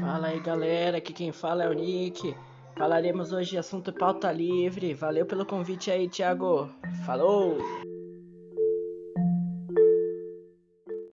Fala aí galera, aqui quem fala é o Nick. Falaremos hoje de assunto pauta livre. Valeu pelo convite aí, Thiago. Falou!